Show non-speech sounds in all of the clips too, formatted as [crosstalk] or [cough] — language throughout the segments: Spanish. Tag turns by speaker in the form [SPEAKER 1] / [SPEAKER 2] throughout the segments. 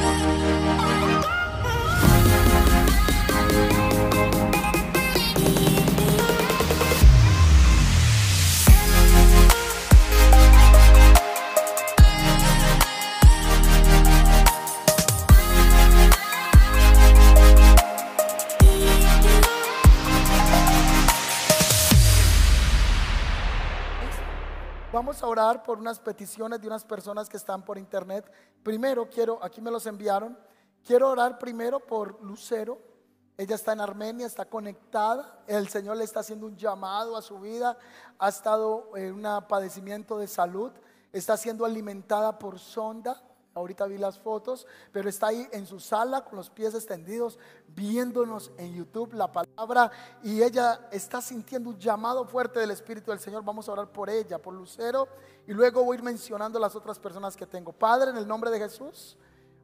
[SPEAKER 1] Oh, God! Orar por unas peticiones de unas personas que están por internet. Primero quiero, aquí me los enviaron, quiero orar primero por Lucero. Ella está en Armenia, está conectada. El Señor le está haciendo un llamado a su vida. Ha estado en un padecimiento de salud. Está siendo alimentada por sonda. Ahorita vi las fotos, pero está ahí en su sala con los pies extendidos, viéndonos en YouTube la palabra y ella está sintiendo un llamado fuerte del Espíritu del Señor. Vamos a orar por ella, por Lucero, y luego voy a ir mencionando las otras personas que tengo. Padre, en el nombre de Jesús,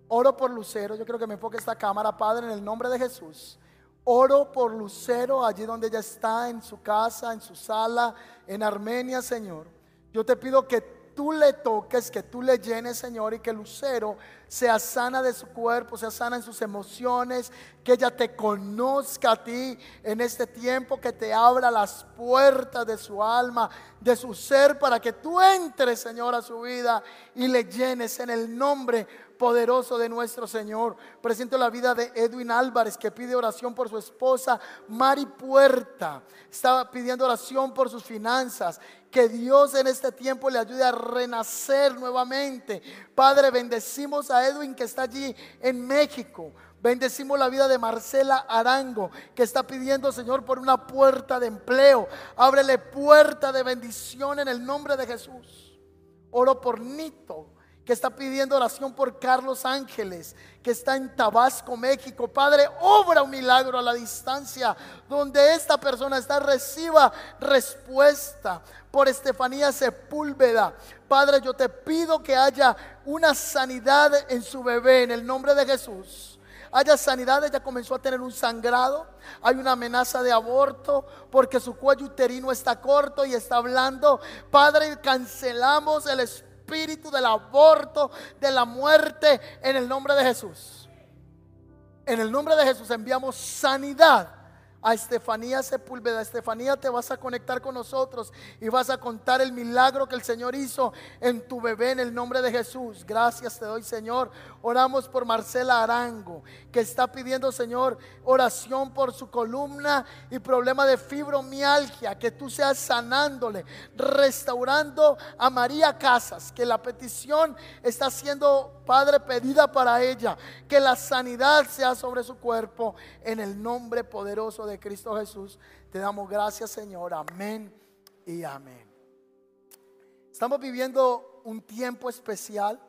[SPEAKER 1] oro por Lucero. Yo creo que me enfoque esta cámara, Padre, en el nombre de Jesús. Oro por Lucero, allí donde ella está, en su casa, en su sala, en Armenia, Señor. Yo te pido que tú le toques, que tú le llenes, Señor, y que Lucero sea sana de su cuerpo, sea sana en sus emociones, que ella te conozca a ti en este tiempo, que te abra las puertas de su alma, de su ser, para que tú entres, Señor, a su vida y le llenes en el nombre poderoso de nuestro Señor. Presento la vida de Edwin Álvarez que pide oración por su esposa Mari Puerta. Estaba pidiendo oración por sus finanzas. Que Dios en este tiempo le ayude a renacer nuevamente. Padre, bendecimos a Edwin que está allí en México. Bendecimos la vida de Marcela Arango, que está pidiendo, Señor, por una puerta de empleo. Ábrele puerta de bendición en el nombre de Jesús. Oro por Nito, que está pidiendo oración por Carlos Ángeles, que está en Tabasco, México. Padre, obra un milagro a la distancia donde esta persona está, reciba respuesta por Estefanía Sepúlveda. Padre, yo te pido que haya una sanidad en su bebé en el nombre de Jesús haya sanidad, ella comenzó a tener un sangrado, hay una amenaza de aborto porque su cuello uterino está corto y está hablando. Padre, cancelamos el espíritu espíritu del aborto, de la muerte, en el nombre de Jesús. En el nombre de Jesús enviamos sanidad a Estefanía Sepúlveda. Estefanía, te vas a conectar con nosotros y vas a contar el milagro que el Señor hizo en tu bebé en el nombre de Jesús. Gracias te doy, Señor. Oramos por Marcela Arango, que está pidiendo, Señor, oración por su columna y problema de fibromialgia, que tú seas sanándole, restaurando a María Casas, que la petición está siendo, Padre, pedida para ella, que la sanidad sea sobre su cuerpo en el nombre poderoso de Cristo Jesús. Te damos gracias, Señor. Amén y amén. Estamos viviendo un tiempo especial.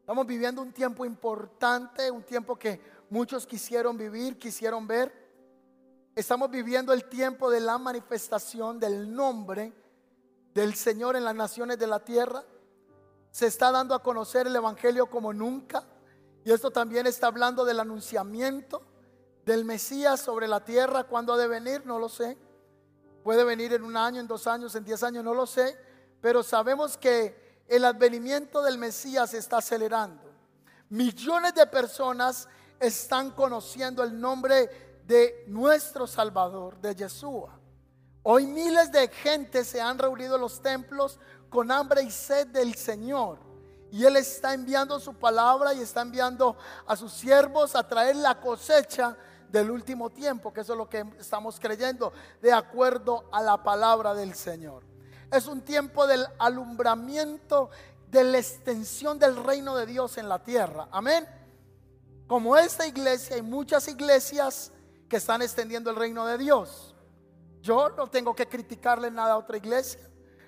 [SPEAKER 1] Estamos viviendo un tiempo importante, un tiempo que muchos quisieron vivir, quisieron ver. Estamos viviendo el tiempo de la manifestación del nombre del Señor en las naciones de la tierra. Se está dando a conocer el Evangelio como nunca. Y esto también está hablando del anunciamiento del Mesías sobre la tierra. ¿Cuándo ha de venir? No lo sé. Puede venir en un año, en dos años, en diez años, no lo sé. Pero sabemos que el advenimiento del Mesías está acelerando. Millones de personas están conociendo el nombre de nuestro Salvador, de Yeshua. Hoy miles de gente se han reunido en los templos con hambre y sed del Señor. Y Él está enviando su palabra y está enviando a sus siervos a traer la cosecha del último tiempo, que eso es lo que estamos creyendo, de acuerdo a la palabra del Señor. Es un tiempo del alumbramiento, de la extensión del reino de Dios en la tierra. Amén. Como esta iglesia, hay muchas iglesias que están extendiendo el reino de Dios. Yo no tengo que criticarle nada a otra iglesia,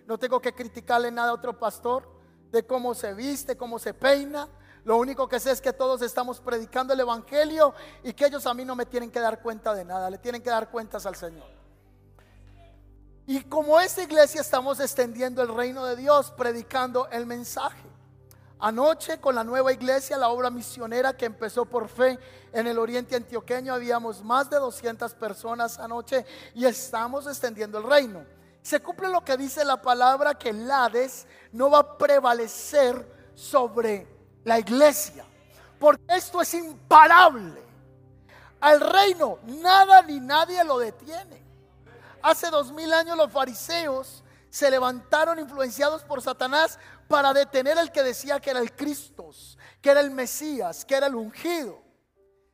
[SPEAKER 1] no tengo que criticarle nada a otro pastor de cómo se viste, cómo se peina, lo único que sé es que todos estamos predicando el Evangelio y que ellos a mí no me tienen que dar cuenta de nada, le tienen que dar cuentas al Señor. Y como esta iglesia estamos extendiendo el reino de Dios, predicando el mensaje. Anoche con la nueva iglesia, la obra misionera que empezó por fe en el oriente antioqueño, habíamos más de 200 personas anoche y estamos extendiendo el reino. Se cumple lo que dice la palabra que el Hades no va a prevalecer sobre la iglesia. Porque esto es imparable. Al reino nada ni nadie lo detiene. Hace dos mil años los fariseos se levantaron influenciados por Satanás para detener al que decía que era el Cristo, que era el Mesías, que era el ungido.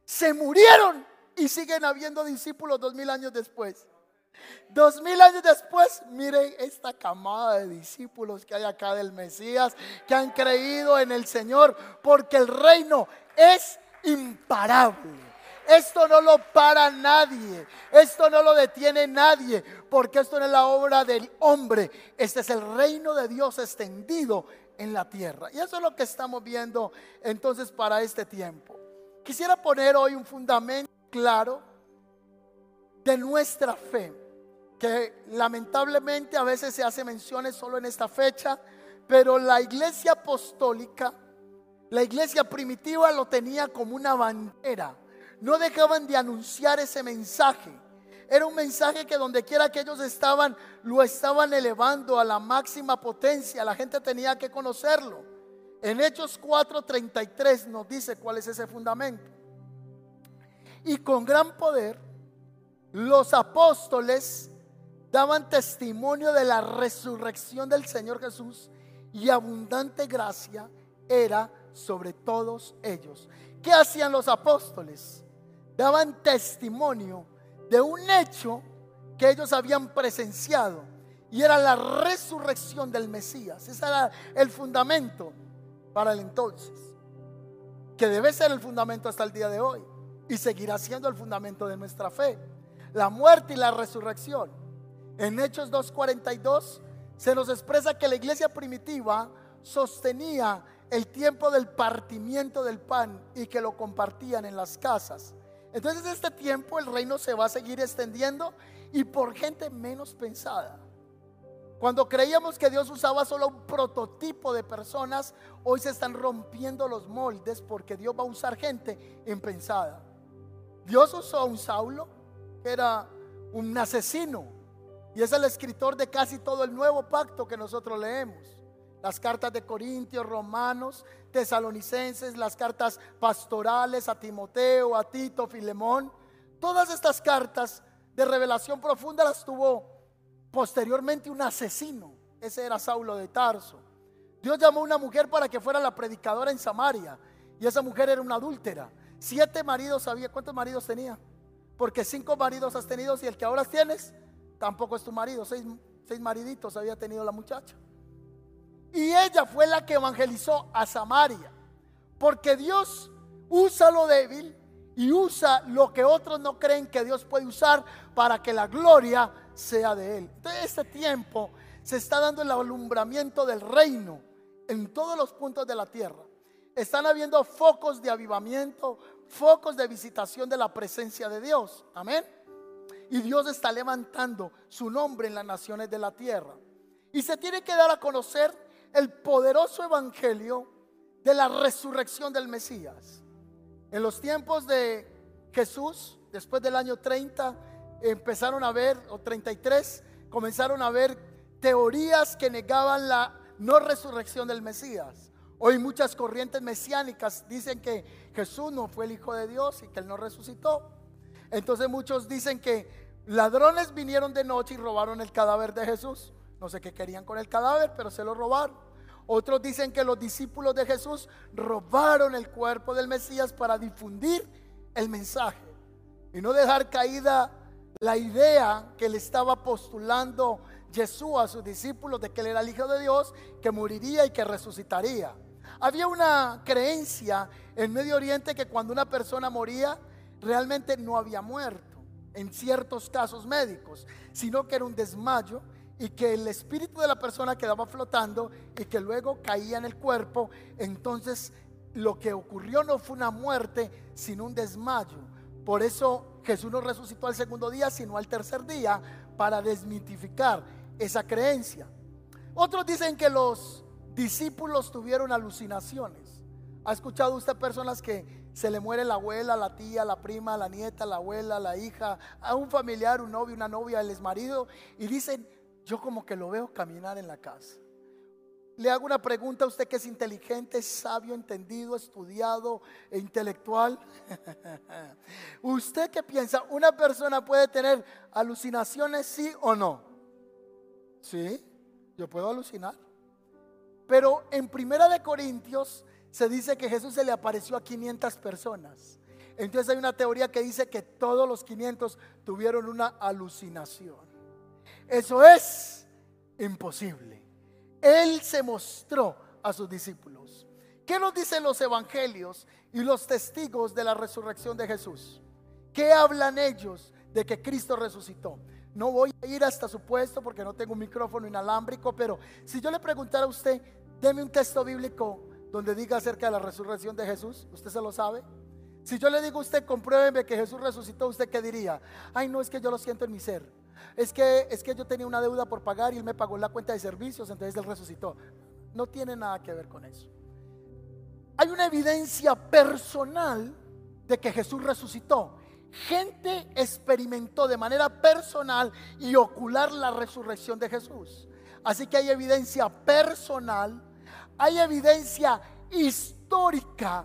[SPEAKER 1] Se murieron y siguen habiendo discípulos dos mil años después. Dos mil años después, miren esta camada de discípulos que hay acá del Mesías, que han creído en el Señor, porque el reino es imparable. Esto no lo para nadie, esto no lo detiene nadie, porque esto no es la obra del hombre, este es el reino de Dios extendido en la tierra. Y eso es lo que estamos viendo entonces para este tiempo. Quisiera poner hoy un fundamento claro de nuestra fe, que lamentablemente a veces se hace menciones solo en esta fecha, pero la iglesia apostólica, la iglesia primitiva lo tenía como una bandera no dejaban de anunciar ese mensaje. Era un mensaje que donde quiera que ellos estaban, lo estaban elevando a la máxima potencia. La gente tenía que conocerlo. En Hechos 4:33 nos dice cuál es ese fundamento. Y con gran poder, los apóstoles daban testimonio de la resurrección del Señor Jesús y abundante gracia era sobre todos ellos. ¿Qué hacían los apóstoles? daban testimonio de un hecho que ellos habían presenciado y era la resurrección del Mesías. Ese era el fundamento para el entonces, que debe ser el fundamento hasta el día de hoy y seguirá siendo el fundamento de nuestra fe. La muerte y la resurrección. En Hechos 2.42 se nos expresa que la iglesia primitiva sostenía el tiempo del partimiento del pan y que lo compartían en las casas. Entonces este tiempo el reino se va a seguir extendiendo y por gente menos pensada. Cuando creíamos que Dios usaba solo un prototipo de personas, hoy se están rompiendo los moldes porque Dios va a usar gente impensada. Dios usó a un Saulo, que era un asesino, y es el escritor de casi todo el nuevo pacto que nosotros leemos las cartas de Corintios, Romanos, Tesalonicenses, las cartas pastorales a Timoteo, a Tito, Filemón. Todas estas cartas de revelación profunda las tuvo posteriormente un asesino. Ese era Saulo de Tarso. Dios llamó a una mujer para que fuera la predicadora en Samaria. Y esa mujer era una adúltera. Siete maridos había. ¿Cuántos maridos tenía? Porque cinco maridos has tenido y el que ahora tienes tampoco es tu marido. Seis, seis mariditos había tenido la muchacha. Y ella fue la que evangelizó a Samaria. Porque Dios usa lo débil y usa lo que otros no creen que Dios puede usar para que la gloria sea de Él. Entonces este tiempo se está dando el alumbramiento del reino en todos los puntos de la tierra. Están habiendo focos de avivamiento, focos de visitación de la presencia de Dios. Amén. Y Dios está levantando su nombre en las naciones de la tierra. Y se tiene que dar a conocer el poderoso evangelio de la resurrección del Mesías. En los tiempos de Jesús, después del año 30, empezaron a ver, o 33, comenzaron a ver teorías que negaban la no resurrección del Mesías. Hoy muchas corrientes mesiánicas dicen que Jesús no fue el Hijo de Dios y que Él no resucitó. Entonces muchos dicen que ladrones vinieron de noche y robaron el cadáver de Jesús. No sé qué querían con el cadáver, pero se lo robaron. Otros dicen que los discípulos de Jesús robaron el cuerpo del Mesías para difundir el mensaje y no dejar caída la idea que le estaba postulando Jesús a sus discípulos de que él era el Hijo de Dios, que moriría y que resucitaría. Había una creencia en Medio Oriente que cuando una persona moría, realmente no había muerto, en ciertos casos médicos, sino que era un desmayo y que el espíritu de la persona quedaba flotando y que luego caía en el cuerpo, entonces lo que ocurrió no fue una muerte, sino un desmayo. Por eso Jesús no resucitó al segundo día, sino al tercer día, para desmitificar esa creencia. Otros dicen que los discípulos tuvieron alucinaciones. ¿Ha escuchado usted personas que se le muere la abuela, la tía, la prima, la nieta, la abuela, la hija, a un familiar, un novio, una novia, el marido y dicen, yo como que lo veo caminar en la casa. le hago una pregunta a usted que es inteligente, sabio, entendido, estudiado e intelectual. [laughs] ¿Usted qué piensa? ¿Una persona puede tener alucinaciones, sí o no? Sí, yo puedo alucinar. Pero en Primera de Corintios se dice que Jesús se le apareció a 500 personas. Entonces hay una teoría que dice que todos los 500 tuvieron una alucinación. Eso es imposible. Él se mostró a sus discípulos. ¿Qué nos dicen los evangelios y los testigos de la resurrección de Jesús? ¿Qué hablan ellos de que Cristo resucitó? No voy a ir hasta su puesto porque no tengo un micrófono inalámbrico, pero si yo le preguntara a usted, deme un texto bíblico donde diga acerca de la resurrección de Jesús, ¿usted se lo sabe? Si yo le digo a usted, compruébeme que Jesús resucitó, ¿usted qué diría? Ay, no, es que yo lo siento en mi ser. Es que, es que yo tenía una deuda por pagar y él me pagó la cuenta de servicios, entonces él resucitó. No tiene nada que ver con eso. Hay una evidencia personal de que Jesús resucitó. Gente experimentó de manera personal y ocular la resurrección de Jesús. Así que hay evidencia personal, hay evidencia histórica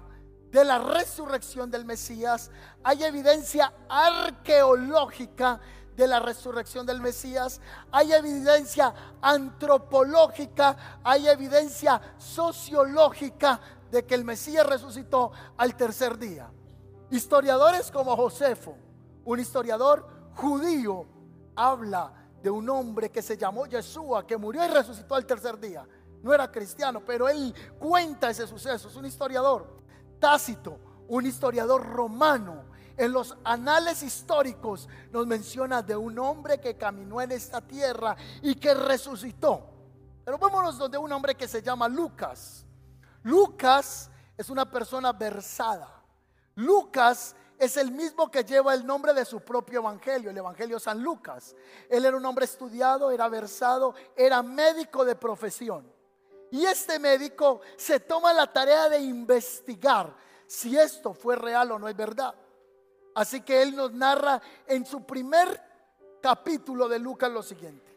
[SPEAKER 1] de la resurrección del Mesías, hay evidencia arqueológica de la resurrección del Mesías, hay evidencia antropológica, hay evidencia sociológica de que el Mesías resucitó al tercer día. Historiadores como Josefo, un historiador judío, habla de un hombre que se llamó Yeshua, que murió y resucitó al tercer día. No era cristiano, pero él cuenta ese suceso, es un historiador. Tácito, un historiador romano, en los anales históricos nos menciona de un hombre que caminó en esta tierra y que resucitó. Pero vámonos donde un hombre que se llama Lucas. Lucas es una persona versada. Lucas es el mismo que lleva el nombre de su propio evangelio, el evangelio San Lucas. Él era un hombre estudiado, era versado, era médico de profesión. Y este médico se toma la tarea de investigar si esto fue real o no es verdad. Así que él nos narra en su primer capítulo de Lucas lo siguiente.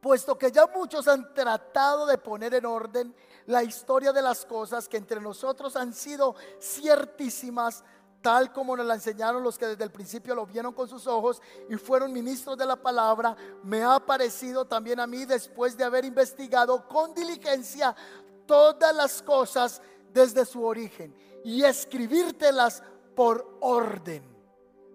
[SPEAKER 1] Puesto que ya muchos han tratado de poner en orden la historia de las cosas que entre nosotros han sido ciertísimas, tal como nos la enseñaron los que desde el principio lo vieron con sus ojos y fueron ministros de la palabra, me ha parecido también a mí, después de haber investigado con diligencia todas las cosas desde su origen y escribírtelas por orden,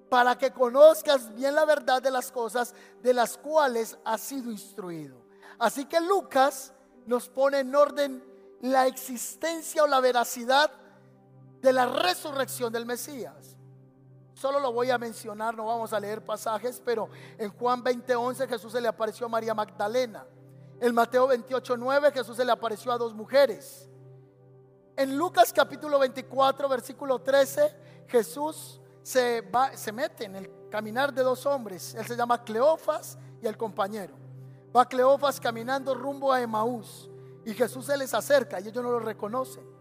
[SPEAKER 1] para que conozcas bien la verdad de las cosas de las cuales has sido instruido. Así que Lucas nos pone en orden la existencia o la veracidad de la resurrección del Mesías. Solo lo voy a mencionar, no vamos a leer pasajes, pero en Juan 20:11 Jesús se le apareció a María Magdalena. En Mateo 28:9 Jesús se le apareció a dos mujeres. En Lucas capítulo 24, versículo 13, Jesús se, va, se mete en el caminar de dos hombres. Él se llama Cleofas y el compañero. Va Cleofas caminando rumbo a Emaús y Jesús se les acerca y ellos no lo reconocen.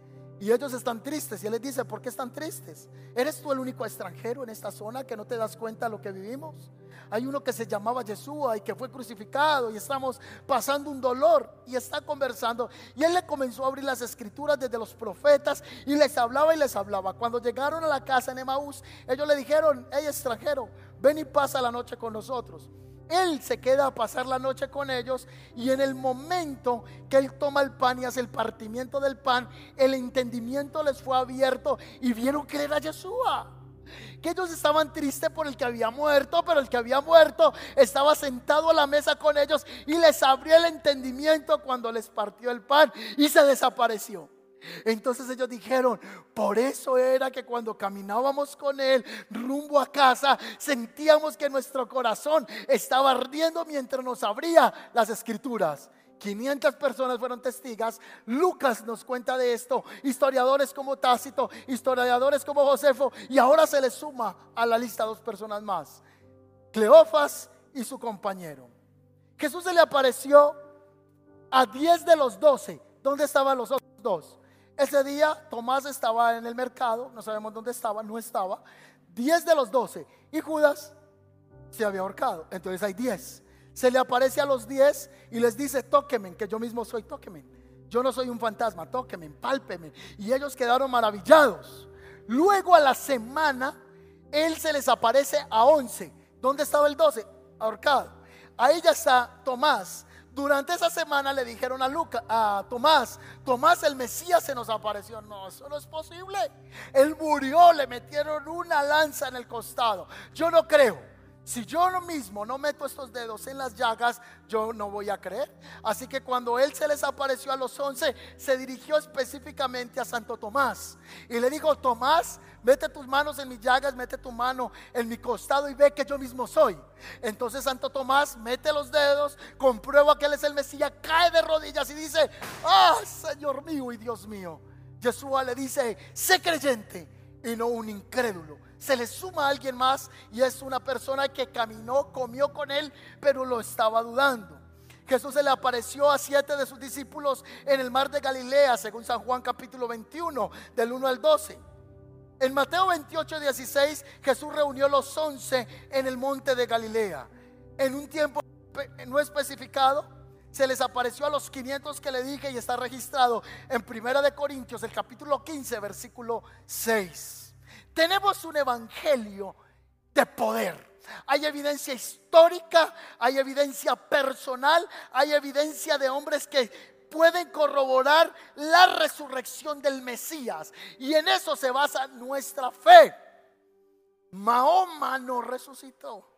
[SPEAKER 1] Y ellos están tristes y él les dice, ¿por qué están tristes? ¿Eres tú el único extranjero en esta zona que no te das cuenta de lo que vivimos? Hay uno que se llamaba Yeshua y que fue crucificado y estamos pasando un dolor y está conversando. Y él le comenzó a abrir las escrituras desde los profetas y les hablaba y les hablaba. Cuando llegaron a la casa en Emaús, ellos le dijeron, hey extranjero, ven y pasa la noche con nosotros. Él se queda a pasar la noche con ellos y en el momento que Él toma el pan y hace el partimiento del pan, el entendimiento les fue abierto y vieron que era Yeshua. Que ellos estaban tristes por el que había muerto, pero el que había muerto estaba sentado a la mesa con ellos y les abrió el entendimiento cuando les partió el pan y se desapareció. Entonces ellos dijeron, por eso era que cuando caminábamos con Él rumbo a casa, sentíamos que nuestro corazón estaba ardiendo mientras nos abría las escrituras. 500 personas fueron testigas. Lucas nos cuenta de esto. Historiadores como Tácito, historiadores como Josefo. Y ahora se le suma a la lista dos personas más. Cleofas y su compañero. Jesús se le apareció a 10 de los 12. ¿Dónde estaban los otros dos? Ese día Tomás estaba en el mercado, no sabemos dónde estaba, no estaba. Diez de los doce. Y Judas se había ahorcado. Entonces hay diez. Se le aparece a los diez y les dice, tóquenme, que yo mismo soy, tóquenme. Yo no soy un fantasma, tóquenme, pálpeme. Y ellos quedaron maravillados. Luego a la semana, Él se les aparece a once. ¿Dónde estaba el doce? Ahorcado. Ahí ya está Tomás. Durante esa semana le dijeron a Lucas, a Tomás, Tomás el Mesías se nos apareció. No, eso no es posible. Él murió, le metieron una lanza en el costado. Yo no creo. Si yo mismo no meto estos dedos en las llagas, yo no voy a creer. Así que cuando él se les apareció a los once, se dirigió específicamente a Santo Tomás y le dijo, Tomás, mete tus manos en mis llagas, mete tu mano en mi costado y ve que yo mismo soy. Entonces Santo Tomás mete los dedos, comprueba que él es el Mesías, cae de rodillas y dice, ah, Señor mío y Dios mío. Yeshua le dice, sé creyente y no un incrédulo se le suma a alguien más y es una persona que caminó, comió con él, pero lo estaba dudando. Jesús se le apareció a siete de sus discípulos en el mar de Galilea, según San Juan capítulo 21, del 1 al 12. En Mateo 28, 16, Jesús reunió los once en el monte de Galilea. En un tiempo no especificado, se les apareció a los 500 que le dije y está registrado en Primera de Corintios, el capítulo 15, versículo 6. Tenemos un evangelio de poder. Hay evidencia histórica, hay evidencia personal, hay evidencia de hombres que pueden corroborar la resurrección del Mesías. Y en eso se basa nuestra fe. Mahoma no resucitó.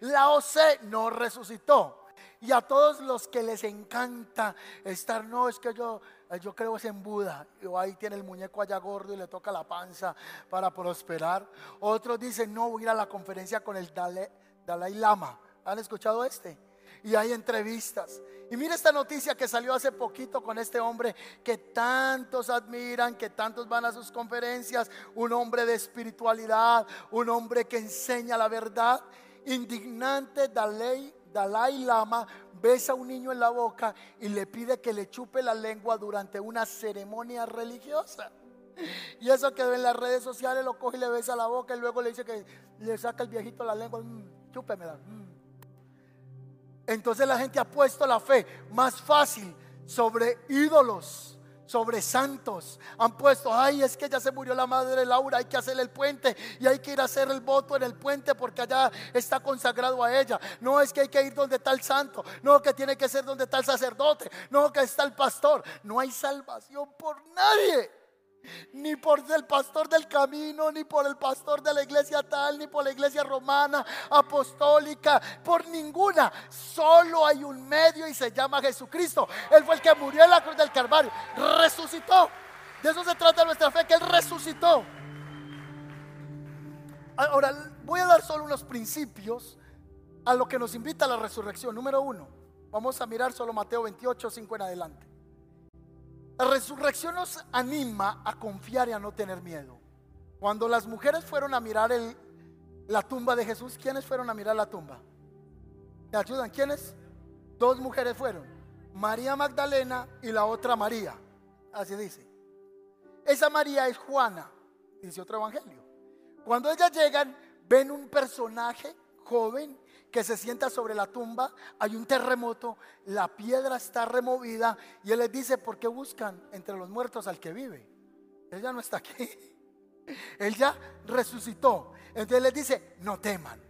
[SPEAKER 1] La OC no resucitó. Y a todos los que les encanta estar, no, es que yo, yo creo es en Buda. O ahí tiene el muñeco allá gordo y le toca la panza para prosperar. Otros dicen, no, voy a ir a la conferencia con el Dalai, Lama. ¿Han escuchado este? Y hay entrevistas. Y mira esta noticia que salió hace poquito con este hombre que tantos admiran, que tantos van a sus conferencias, un hombre de espiritualidad, un hombre que enseña la verdad. Indignante Dalai Dalai Lama besa a un niño en la boca y le pide que le chupe la lengua durante una ceremonia religiosa. Y eso quedó en las redes sociales, lo coge y le besa la boca y luego le dice que le saca el viejito la lengua, mm, chúpemela. Mm. Entonces la gente ha puesto la fe más fácil sobre ídolos sobre santos. Han puesto, ay, es que ya se murió la madre Laura, hay que hacerle el puente y hay que ir a hacer el voto en el puente porque allá está consagrado a ella. No es que hay que ir donde está el santo, no que tiene que ser donde está el sacerdote, no que está el pastor. No hay salvación por nadie ni por el pastor del camino, ni por el pastor de la iglesia tal, ni por la iglesia romana, apostólica, por ninguna. Solo hay un medio y se llama Jesucristo. Él fue el que murió en la cruz del Calvario, resucitó. De eso se trata nuestra fe, que Él resucitó. Ahora, voy a dar solo unos principios a lo que nos invita a la resurrección. Número uno, vamos a mirar solo Mateo 28, 5 en adelante. La resurrección nos anima a confiar y a no tener miedo. Cuando las mujeres fueron a mirar la tumba de Jesús, ¿quiénes fueron a mirar la tumba? ¿Me ayudan? ¿Quiénes? Dos mujeres fueron. María Magdalena y la otra María. Así dice. Esa María es Juana, dice otro evangelio. Cuando ellas llegan, ven un personaje joven que se sienta sobre la tumba, hay un terremoto, la piedra está removida y él les dice, ¿por qué buscan entre los muertos al que vive? Él ya no está aquí. [laughs] Él ya resucitó. Entonces les dice, no teman.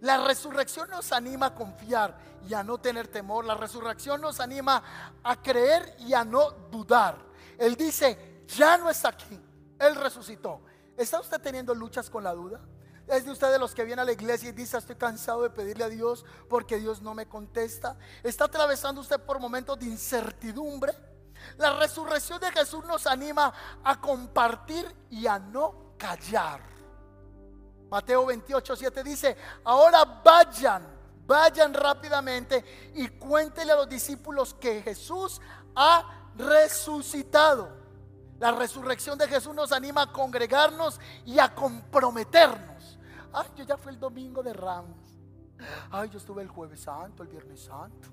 [SPEAKER 1] La resurrección nos anima a confiar y a no tener temor. La resurrección nos anima a creer y a no dudar. Él dice, ya no está aquí. Él resucitó. ¿Está usted teniendo luchas con la duda? Es de ustedes los que viene a la iglesia y dice, estoy cansado de pedirle a Dios porque Dios no me contesta. ¿Está atravesando usted por momentos de incertidumbre? La resurrección de Jesús nos anima a compartir y a no callar. Mateo 28, 7 dice, ahora vayan, vayan rápidamente y cuéntenle a los discípulos que Jesús ha resucitado. La resurrección de Jesús nos anima a congregarnos y a comprometernos. Ay, yo ya fui el domingo de Ramos. Ay, yo estuve el jueves santo, el viernes santo.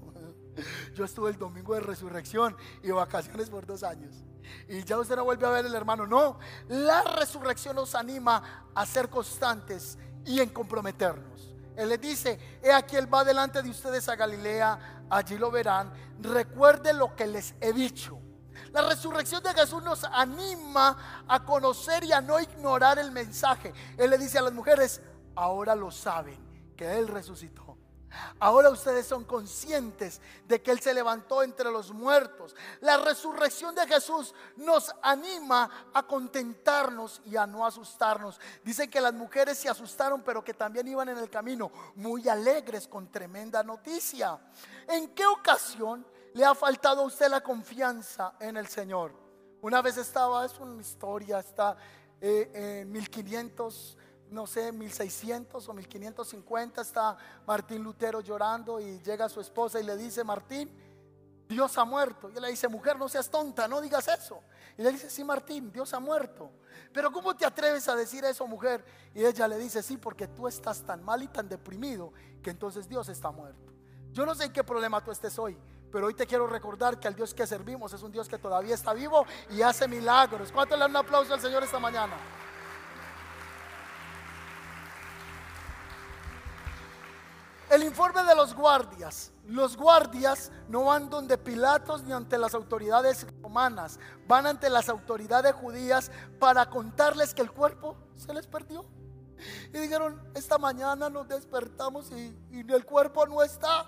[SPEAKER 1] [laughs] Yo estuve el domingo de resurrección y vacaciones por dos años. Y ya usted no vuelve a ver el hermano. No, la resurrección nos anima a ser constantes y en comprometernos. Él les dice, he aquí Él va delante de ustedes a Galilea, allí lo verán. Recuerde lo que les he dicho. La resurrección de Jesús nos anima a conocer y a no ignorar el mensaje. Él le dice a las mujeres, ahora lo saben, que Él resucitó. Ahora ustedes son conscientes de que Él se levantó entre los muertos. La resurrección de Jesús nos anima a contentarnos y a no asustarnos. Dicen que las mujeres se asustaron, pero que también iban en el camino muy alegres con tremenda noticia. ¿En qué ocasión le ha faltado a usted la confianza en el Señor? Una vez estaba, es una historia, está eh, en 1500 no sé, 1600 o 1550 está Martín Lutero llorando y llega su esposa y le dice, Martín, Dios ha muerto. Y él le dice, mujer, no seas tonta, no digas eso. Y le dice, sí, Martín, Dios ha muerto. Pero ¿cómo te atreves a decir eso, mujer? Y ella le dice, sí, porque tú estás tan mal y tan deprimido que entonces Dios está muerto. Yo no sé en qué problema tú estés hoy, pero hoy te quiero recordar que el Dios que servimos es un Dios que todavía está vivo y hace milagros. ¿Cuánto le dan un aplauso al Señor esta mañana? El informe de los guardias. Los guardias no van donde Pilatos ni ante las autoridades romanas. Van ante las autoridades judías para contarles que el cuerpo se les perdió. Y dijeron, esta mañana nos despertamos y, el cuerpo no está.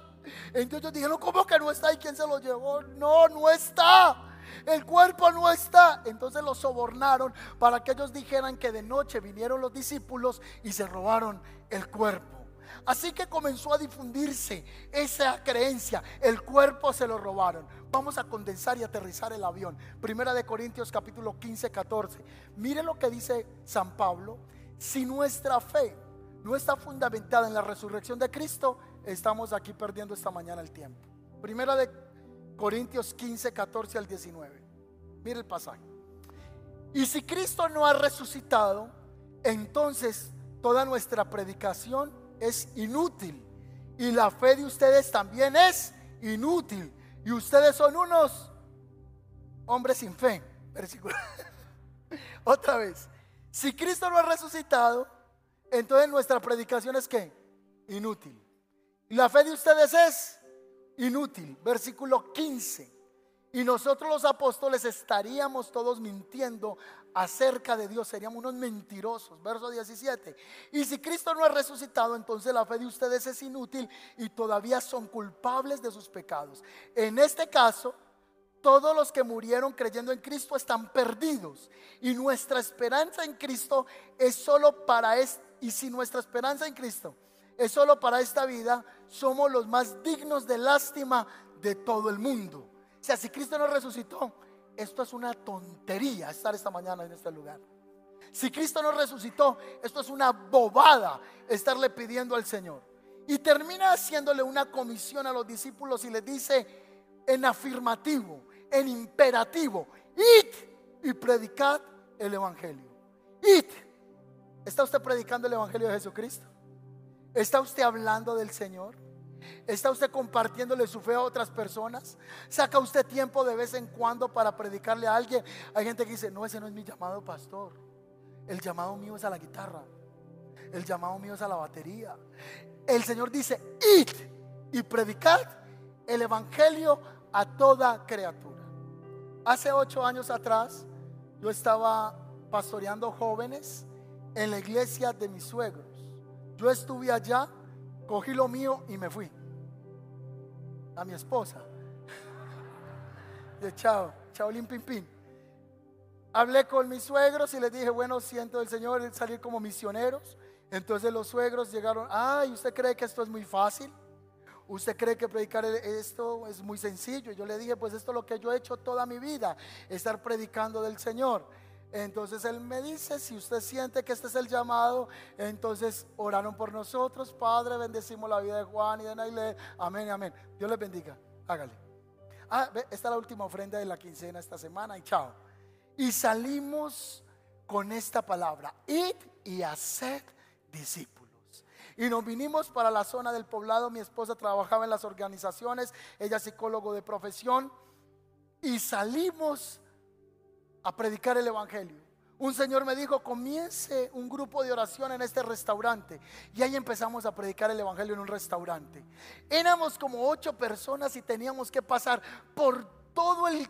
[SPEAKER 1] Entonces dijeron, ¿cómo que no está? ¿Y quién se lo llevó? No, no está. El cuerpo no está. Entonces los sobornaron para que ellos dijeran que de noche vinieron los discípulos y se robaron el cuerpo. Así que comenzó a difundirse esa creencia. El cuerpo se lo robaron. Vamos a condensar y aterrizar el avión. Primera de Corintios capítulo 15, 14. Mire lo que dice San Pablo. Si nuestra fe no está fundamentada en la resurrección de Cristo, estamos aquí perdiendo esta mañana el tiempo. Primera de Corintios 15, 14 al 19. Mire el pasaje. Y si Cristo no ha resucitado, entonces toda nuestra predicación es inútil. Y la fe de ustedes también es inútil. Y ustedes son unos hombres sin fe. [laughs] Otra vez. Si Cristo no ha resucitado, entonces nuestra predicación es que inútil. La fe de ustedes es inútil. Versículo 15. Y nosotros los apóstoles estaríamos todos mintiendo acerca de Dios, seríamos unos mentirosos. Verso 17. Y si Cristo no ha resucitado, entonces la fe de ustedes es inútil y todavía son culpables de sus pecados. En este caso, todos los que murieron creyendo en Cristo están perdidos. Y nuestra esperanza en Cristo es solo para este. Y si nuestra esperanza en Cristo es solo para esta vida, somos los más dignos de lástima de todo el mundo. O sea, si Cristo no resucitó, esto es una tontería estar esta mañana en este lugar. Si Cristo no resucitó, esto es una bobada estarle pidiendo al Señor. Y termina haciéndole una comisión a los discípulos y les dice en afirmativo, en imperativo, id y predicad el Evangelio. Id. ¿Está usted predicando el Evangelio de Jesucristo? ¿Está usted hablando del Señor? ¿Está usted compartiéndole su fe a otras personas? ¿Saca usted tiempo de vez en cuando para predicarle a alguien? Hay gente que dice, no, ese no es mi llamado pastor. El llamado mío es a la guitarra. El llamado mío es a la batería. El Señor dice, id y predicad el Evangelio a toda criatura. Hace ocho años atrás yo estaba pastoreando jóvenes en la iglesia de mis suegros. Yo estuve allá Cogí lo mío y me fui. A mi esposa. De chao, chao, lim, pim, pim. Hablé con mis suegros y les dije, bueno, siento el Señor salir como misioneros. Entonces los suegros llegaron, ay, ¿usted cree que esto es muy fácil? ¿Usted cree que predicar esto es muy sencillo? Yo le dije, pues esto es lo que yo he hecho toda mi vida, estar predicando del Señor. Entonces él me dice, si usted siente que este es el llamado, entonces oraron por nosotros, Padre, bendecimos la vida de Juan y de Nailé. Amén, amén. Dios les bendiga. Hágale. Ah, esta es la última ofrenda de la quincena esta semana y chao. Y salimos con esta palabra, id y haced discípulos. Y nos vinimos para la zona del poblado, mi esposa trabajaba en las organizaciones, ella es psicólogo de profesión, y salimos a predicar el Evangelio. un señor me dijo, comience un grupo de oración en este restaurante. Y ahí empezamos a predicar el Evangelio en un restaurante. Éramos como ocho personas y teníamos que pasar por todo el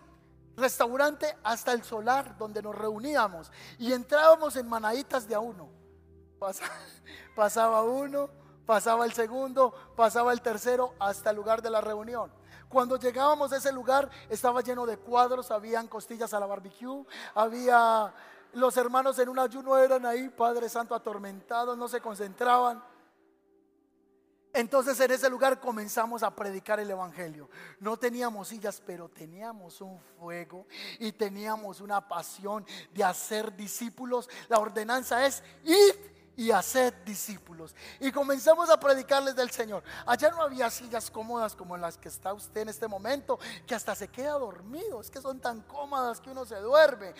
[SPEAKER 1] restaurante hasta el solar donde nos reuníamos. Y entrábamos en manaditas de a uno. Pasaba uno, pasaba el segundo, pasaba el tercero hasta el lugar de la reunión. Cuando llegábamos a ese lugar estaba lleno de cuadros, habían costillas a la barbecue, había los hermanos en un ayuno eran ahí, Padre Santo, atormentados, no se concentraban. Entonces en ese lugar comenzamos a predicar el Evangelio. No teníamos sillas, pero teníamos un fuego y teníamos una pasión de hacer discípulos. La ordenanza es ir y haced discípulos. Y comenzamos a predicarles del Señor. Allá no había sillas cómodas como las que está usted en este momento, que hasta se queda dormido. Es que son tan cómodas que uno se duerme.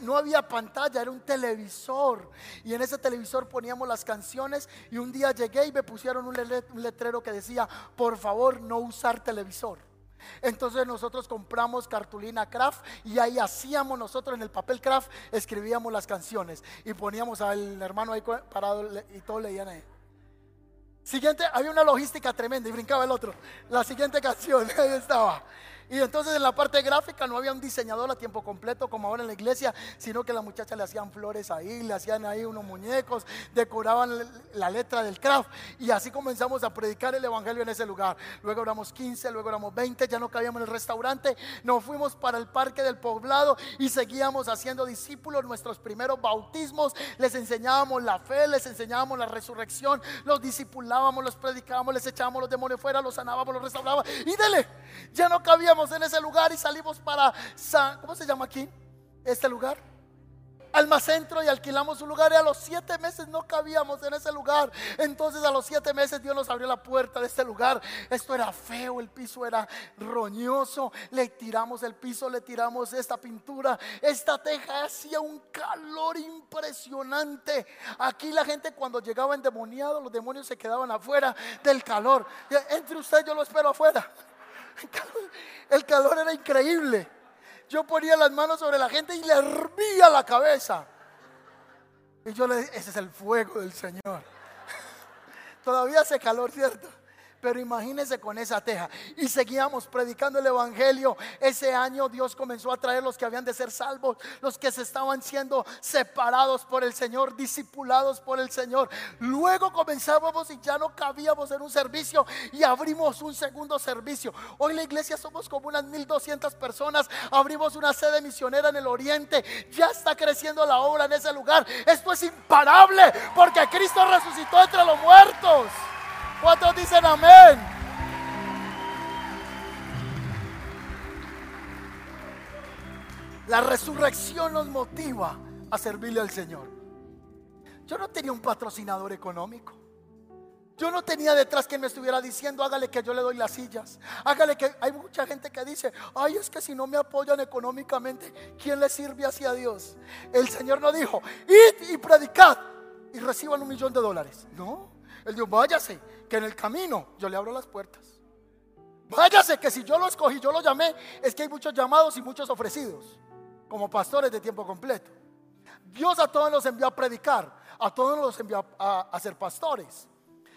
[SPEAKER 1] no había pantalla, era un televisor. Y en ese televisor poníamos las canciones. Y un día llegué y me pusieron un letrero que decía, por favor, no usar televisor. Entonces nosotros compramos cartulina craft y ahí hacíamos nosotros en el papel craft, escribíamos las canciones y poníamos al hermano ahí parado y todos leían ahí. Siguiente, había una logística tremenda y brincaba el otro. La siguiente canción, [laughs] ahí estaba. Y entonces en la parte gráfica no había un diseñador a tiempo completo como ahora en la iglesia, sino que las muchachas le hacían flores ahí, le hacían ahí unos muñecos, decoraban la letra del craft. Y así comenzamos a predicar el evangelio en ese lugar. Luego éramos 15, luego éramos 20, ya no cabíamos en el restaurante. Nos fuimos para el parque del poblado y seguíamos haciendo discípulos nuestros primeros bautismos. Les enseñábamos la fe, les enseñábamos la resurrección, los discipulábamos, los predicábamos, les echábamos los demonios fuera, los sanábamos, los restaurábamos. Y dele, ya no cabíamos en ese lugar y salimos para ¿cómo se llama aquí? Este lugar. Almacentro y alquilamos un lugar y a los siete meses no cabíamos en ese lugar. Entonces a los siete meses Dios nos abrió la puerta de este lugar. Esto era feo, el piso era roñoso. Le tiramos el piso, le tiramos esta pintura. Esta teja hacía un calor impresionante. Aquí la gente cuando llegaba endemoniado, los demonios se quedaban afuera del calor. Entre usted yo lo espero afuera. [laughs] El calor era increíble. Yo ponía las manos sobre la gente y le hervía la cabeza. Y yo le dije, ese es el fuego del Señor. [laughs] Todavía hace calor, ¿cierto? Pero imagínense con esa teja. Y seguíamos predicando el Evangelio. Ese año Dios comenzó a traer los que habían de ser salvos, los que se estaban siendo separados por el Señor, discipulados por el Señor. Luego comenzábamos y ya no cabíamos en un servicio y abrimos un segundo servicio. Hoy la iglesia somos como unas 1200 personas. Abrimos una sede misionera en el oriente. Ya está creciendo la obra en ese lugar. Esto es imparable porque Cristo resucitó entre los muertos. ¿Cuántos dicen amén? La resurrección nos motiva a servirle al Señor. Yo no tenía un patrocinador económico. Yo no tenía detrás que me estuviera diciendo, hágale que yo le doy las sillas. Hágale que hay mucha gente que dice, ay, es que si no me apoyan económicamente, ¿quién le sirve hacia Dios? El Señor no dijo, id y predicad y reciban un millón de dólares. No, Él dijo, váyase que en el camino yo le abro las puertas. Váyase que si yo lo escogí, yo lo llamé, es que hay muchos llamados y muchos ofrecidos, como pastores de tiempo completo. Dios a todos los envió a predicar, a todos los envió a, a ser pastores.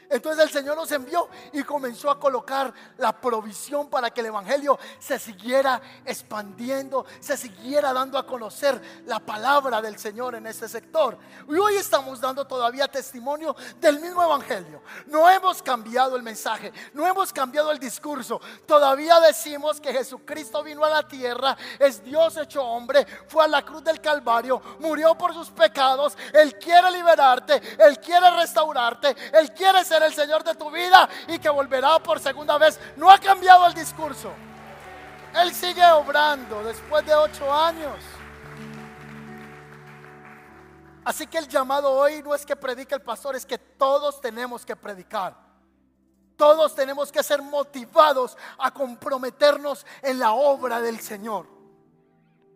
[SPEAKER 1] Entonces el Señor nos envió y comenzó a colocar la provisión para que el Evangelio se siguiera expandiendo, se siguiera dando a conocer la palabra del Señor en este sector. Y hoy estamos dando todavía testimonio del mismo Evangelio. No hemos cambiado el mensaje, no hemos cambiado el discurso. Todavía decimos que Jesucristo vino a la tierra, es Dios hecho hombre, fue a la cruz del Calvario, murió por sus pecados. Él quiere liberarte, Él quiere restaurarte, Él quiere ser el Señor de tu vida y que volverá por segunda vez. No ha cambiado el discurso. Él sigue obrando después de ocho años. Así que el llamado hoy no es que predique el pastor, es que todos tenemos que predicar. Todos tenemos que ser motivados a comprometernos en la obra del Señor.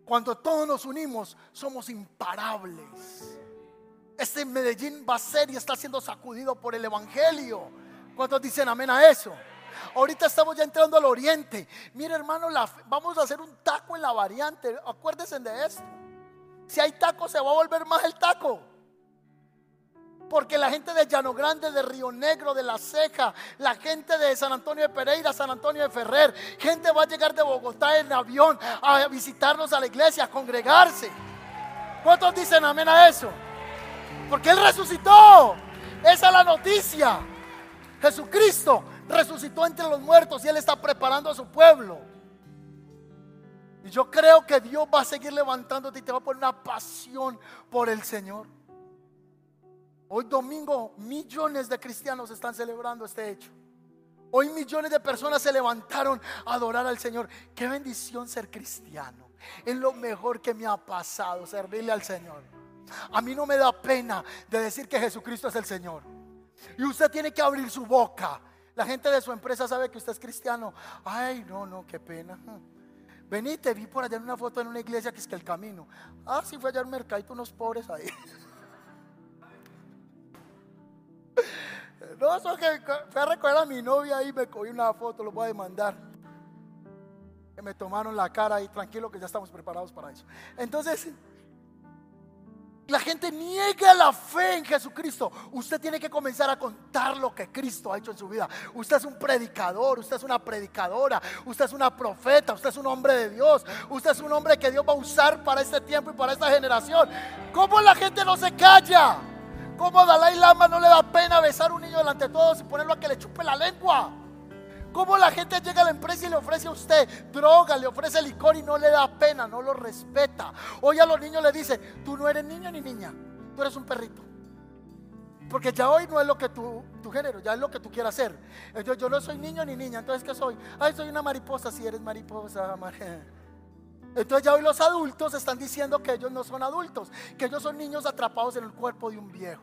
[SPEAKER 1] Cuando todos nos unimos, somos imparables. Este Medellín va a ser y está siendo sacudido por el Evangelio. ¿Cuántos dicen amén a eso? Ahorita estamos ya entrando al oriente. Mire hermano, vamos a hacer un taco en la variante. Acuérdense de esto. Si hay taco, se va a volver más el taco. Porque la gente de Llano Grande, de Río Negro, de La Ceja, la gente de San Antonio de Pereira, San Antonio de Ferrer, gente va a llegar de Bogotá en avión a visitarnos a la iglesia, a congregarse. ¿Cuántos dicen amén a eso? Porque Él resucitó. Esa es la noticia. Jesucristo resucitó entre los muertos y Él está preparando a su pueblo. Y yo creo que Dios va a seguir levantándote y te va a poner una pasión por el Señor. Hoy domingo millones de cristianos están celebrando este hecho. Hoy millones de personas se levantaron a adorar al Señor. Qué bendición ser cristiano. Es lo mejor que me ha pasado, servirle al Señor. A mí no me da pena de decir que Jesucristo es el Señor. Y usted tiene que abrir su boca. La gente de su empresa sabe que usted es cristiano. Ay, no, no, qué pena. Vení, te vi por allá en una foto en una iglesia que es que el camino. Ah, sí, fue allá un mercadito, unos pobres ahí. [laughs] No, eso que fui a recoger a mi novia y me cogí una foto, lo voy a demandar. Me tomaron la cara y tranquilo que ya estamos preparados para eso. Entonces, la gente niega la fe en Jesucristo. Usted tiene que comenzar a contar lo que Cristo ha hecho en su vida. Usted es un predicador, usted es una predicadora, usted es una profeta, usted es un hombre de Dios, usted es un hombre que Dios va a usar para este tiempo y para esta generación. ¿Cómo la gente no se calla? ¿Cómo Dalai Lama no le da pena besar a un niño delante de todos y ponerlo a que le chupe la lengua? ¿Cómo la gente llega a la empresa y le ofrece a usted droga, le ofrece licor y no le da pena, no lo respeta? Hoy a los niños le dice, tú no eres niño ni niña, tú eres un perrito. Porque ya hoy no es lo que tu, tu género, ya es lo que tú quieras ser. Entonces yo no soy niño ni niña, entonces ¿qué soy? Ay, soy una mariposa, si eres mariposa, [laughs] Entonces ya hoy los adultos están diciendo que ellos no son adultos, que ellos son niños atrapados en el cuerpo de un viejo.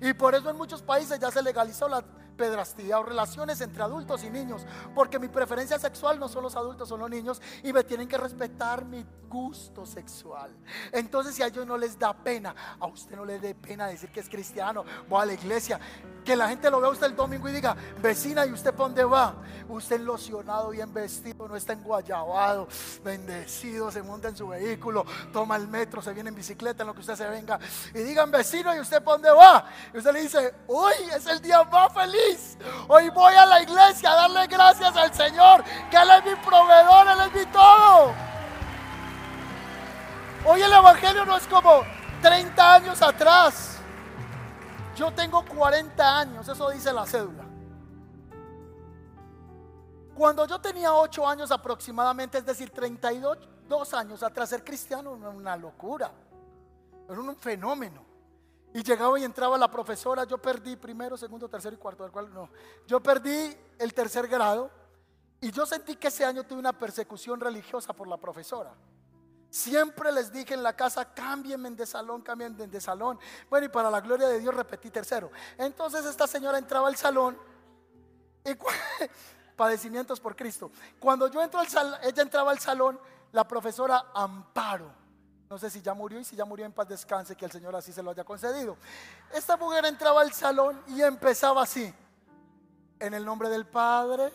[SPEAKER 1] Y por eso en muchos países ya se legalizó la pedrastía o relaciones entre adultos y niños, porque mi preferencia sexual no son los adultos, son los niños y me tienen que respetar mi gusto sexual. Entonces si a ellos no les da pena, a usted no le dé pena decir que es cristiano, voy a la iglesia, que la gente lo vea usted el domingo y diga, vecina, ¿y usted para dónde va? Usted locionado, bien vestido, no está enguayabado, bendecido, se monta en su vehículo, toma el metro, se viene en bicicleta en lo que usted se venga y digan, vecino, ¿y usted para dónde va? Y usted le dice, hoy es el día más feliz. Hoy voy a la iglesia a darle gracias al Señor, que Él es mi proveedor, Él es mi todo. Hoy el Evangelio no es como 30 años atrás. Yo tengo 40 años, eso dice la cédula. Cuando yo tenía 8 años aproximadamente, es decir, 32 años atrás, ser cristiano era una locura, era un fenómeno. Y llegaba y entraba la profesora, yo perdí primero, segundo, tercero y cuarto, cual no. Yo perdí el tercer grado y yo sentí que ese año tuve una persecución religiosa por la profesora. Siempre les dije en la casa, cámbienme de salón, cámbienme de salón. Bueno, y para la gloria de Dios repetí tercero. Entonces esta señora entraba al salón y [laughs] padecimientos por Cristo. Cuando yo entro al salón, ella entraba al salón, la profesora Amparo no sé si ya murió y si ya murió en paz descanse, que el Señor así se lo haya concedido. Esta mujer entraba al salón y empezaba así, en el nombre del Padre.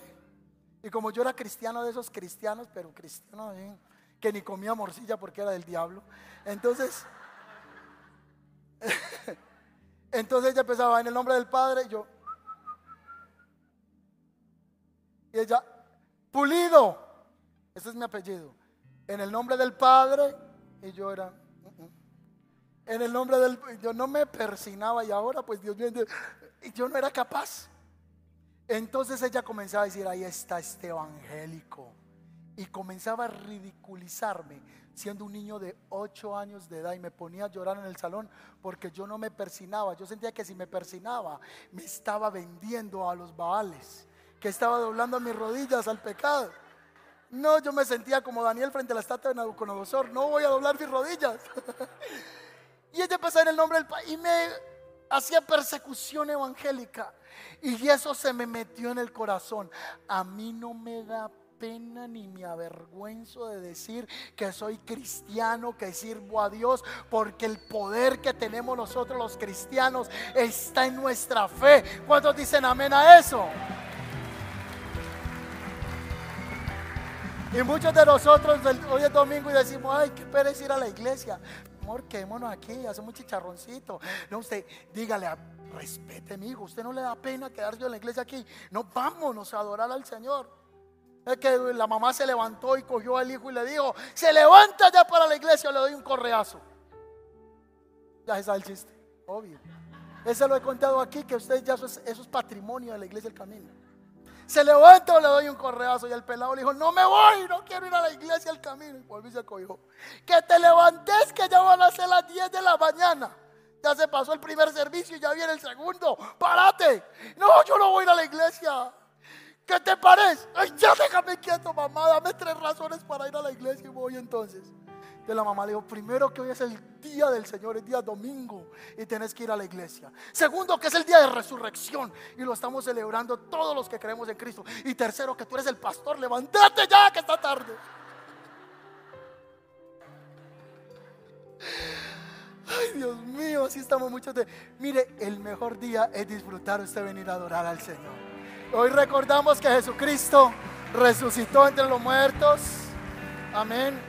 [SPEAKER 1] Y como yo era cristiano de esos cristianos, pero cristiano que ni comía morcilla porque era del diablo. Entonces, [laughs] entonces ella empezaba en el nombre del Padre yo. Y ella, pulido, ese es mi apellido. En el nombre del Padre y yo era, mm, mm". en el nombre del, yo no me persinaba y ahora pues Dios mío, yo no era capaz. Entonces ella comenzaba a decir, ahí está este evangélico. Y comenzaba a ridiculizarme siendo un niño de 8 años de edad y me ponía a llorar en el salón porque yo no me persinaba. Yo sentía que si me persinaba me estaba vendiendo a los baales, que estaba doblando mis rodillas al pecado. No, yo me sentía como Daniel frente a la estatua de Nabucodonosor. No voy a doblar mis rodillas. [laughs] y ella empezó en el nombre del Padre y me hacía persecución evangélica. Y eso se me metió en el corazón. A mí no me da pena ni me avergüenzo de decir que soy cristiano, que sirvo a Dios, porque el poder que tenemos nosotros los cristianos está en nuestra fe. ¿Cuántos dicen amén a eso? Y muchos de nosotros hoy es domingo y decimos, ay, qué pereza ir a la iglesia. amor, quedémonos aquí, hacemos un chicharroncito. No, usted dígale, respete, mi hijo, usted no le da pena quedarse en la iglesia aquí. No, vámonos a adorar al Señor. Es que la mamá se levantó y cogió al hijo y le dijo, se levanta ya para la iglesia, le doy un correazo. Ya se sabe el chiste, obvio. Ese lo he contado aquí, que usted ya eso es, patrimonio de la iglesia del camino. Se levanta le doy un correazo y el pelado le dijo, no me voy, no quiero ir a la iglesia del camino. Y volvió y se cogió. Que te levantes, que ya van a ser las 10 de la mañana. Ya se pasó el primer servicio y ya viene el segundo. Párate. No, yo no voy a ir a la iglesia. ¿Qué te parece? Ay, ya déjame quieto, mamá. Dame tres razones para ir a la iglesia y voy entonces. De la mamá le dijo, primero que hoy es el día del Señor, el día domingo y tenés que ir a la iglesia. Segundo que es el día de resurrección y lo estamos celebrando todos los que creemos en Cristo. Y tercero que tú eres el pastor, levántate ya que está tarde. Ay, Dios mío, así estamos muchos de... Mire, el mejor día es disfrutar usted venir a adorar al Señor. Hoy recordamos que Jesucristo resucitó entre los muertos. Amén.